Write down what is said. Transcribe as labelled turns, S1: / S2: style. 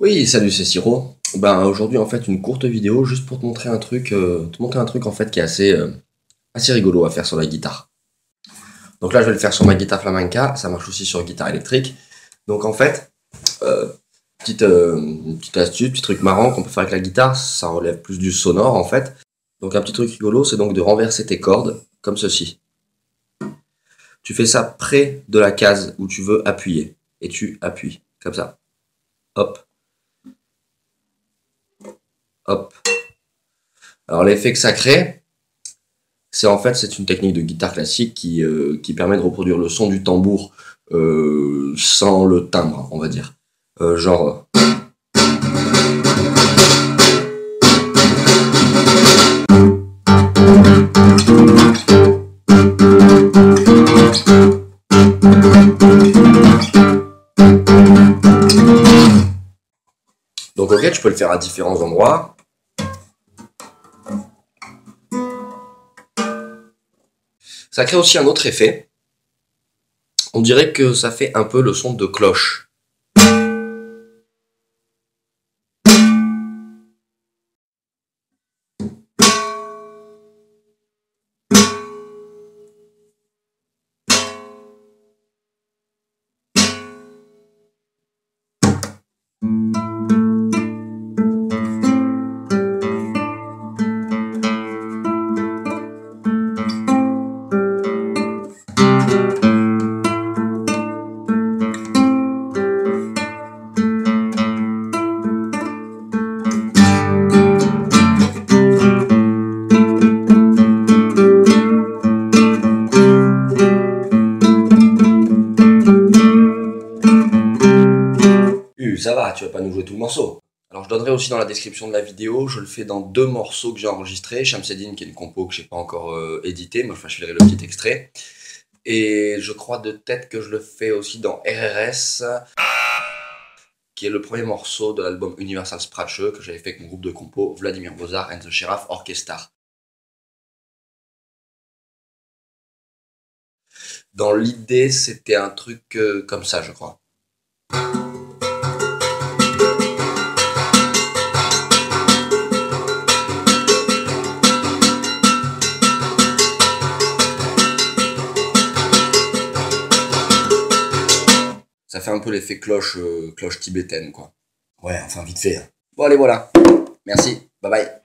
S1: Oui, salut, c'est Siro. Ben aujourd'hui en fait une courte vidéo juste pour te montrer un truc, euh, te montrer un truc en fait qui est assez, euh, assez rigolo à faire sur la guitare. Donc là je vais le faire sur ma guitare flamenca, ça marche aussi sur guitare électrique. Donc en fait, euh, petite, petite astuce, petit truc marrant qu'on peut faire avec la guitare, ça relève plus du sonore en fait. Donc un petit truc rigolo, c'est donc de renverser tes cordes comme ceci. Tu fais ça près de la case où tu veux appuyer et tu appuies comme ça. Hop, Alors l'effet que ça crée, c'est en fait c'est une technique de guitare classique qui, euh, qui permet de reproduire le son du tambour euh, sans le timbre, on va dire. Euh, genre. Donc ok, tu peux le faire à différents endroits. Ça crée aussi un autre effet. On dirait que ça fait un peu le son de cloche. Ça va, tu vas pas nous jouer tout le morceau. Alors je donnerai aussi dans la description de la vidéo, je le fais dans deux morceaux que j'ai enregistrés, Shamsedine qui est une compo que j'ai pas encore euh, édité, mais enfin je filerai le petit extrait. Et je crois de tête que je le fais aussi dans RRS, qui est le premier morceau de l'album Universal Scratch que j'avais fait avec mon groupe de compo Vladimir Bozar and the Sheriff Orchestra. Dans l'idée, c'était un truc euh, comme ça, je crois. Ça fait un peu l'effet cloche, euh, cloche tibétaine, quoi. Ouais, enfin, vite fait. Hein. Bon, allez, voilà. Merci. Bye bye.